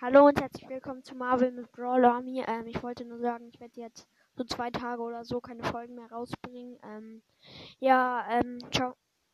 Hallo und herzlich willkommen zu Marvel mit Brawl Army. Ähm, ich wollte nur sagen, ich werde jetzt so zwei Tage oder so keine Folgen mehr rausbringen. Ähm, ja, ähm, ciao.